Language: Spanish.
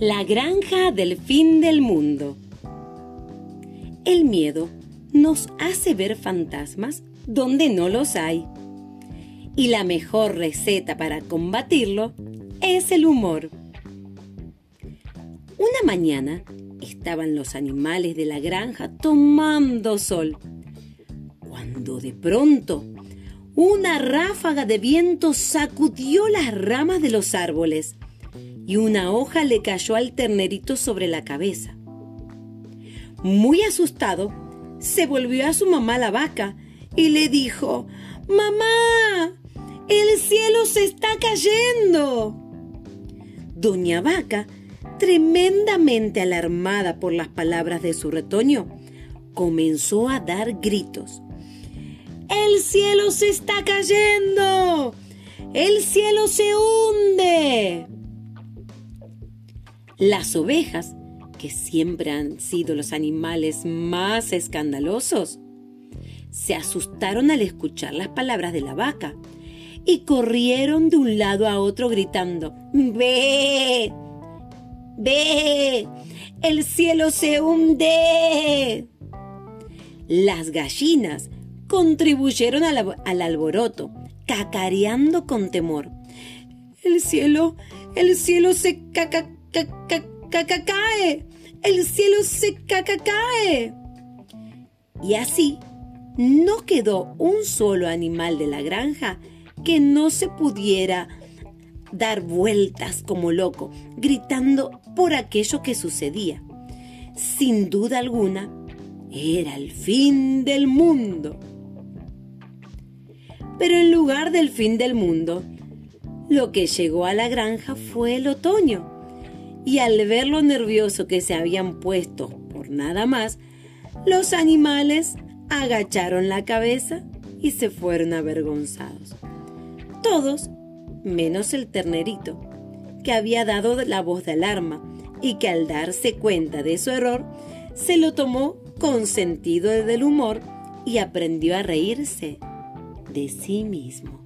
La granja del fin del mundo. El miedo nos hace ver fantasmas donde no los hay. Y la mejor receta para combatirlo es el humor. Una mañana estaban los animales de la granja tomando sol, cuando de pronto una ráfaga de viento sacudió las ramas de los árboles y una hoja le cayó al ternerito sobre la cabeza. Muy asustado, se volvió a su mamá la vaca y le dijo, Mamá, el cielo se está cayendo. Doña Vaca, tremendamente alarmada por las palabras de su retoño, comenzó a dar gritos. ¡El cielo se está cayendo! ¡El cielo se hunde! Las ovejas, que siempre han sido los animales más escandalosos, se asustaron al escuchar las palabras de la vaca y corrieron de un lado a otro gritando, ¡Ve! ¡Ve! ¡El cielo se hunde! Las gallinas contribuyeron al, al alboroto, cacareando con temor. El cielo, el cielo se caca, cae, el cielo se cae. Y así no quedó un solo animal de la granja que no se pudiera dar vueltas como loco, gritando por aquello que sucedía. Sin duda alguna, era el fin del mundo. Pero en lugar del fin del mundo, lo que llegó a la granja fue el otoño y al ver lo nervioso que se habían puesto por nada más, los animales agacharon la cabeza y se fueron avergonzados. Todos, menos el ternerito, que había dado la voz de alarma y que al darse cuenta de su error, se lo tomó con sentido del humor y aprendió a reírse de sí mismo.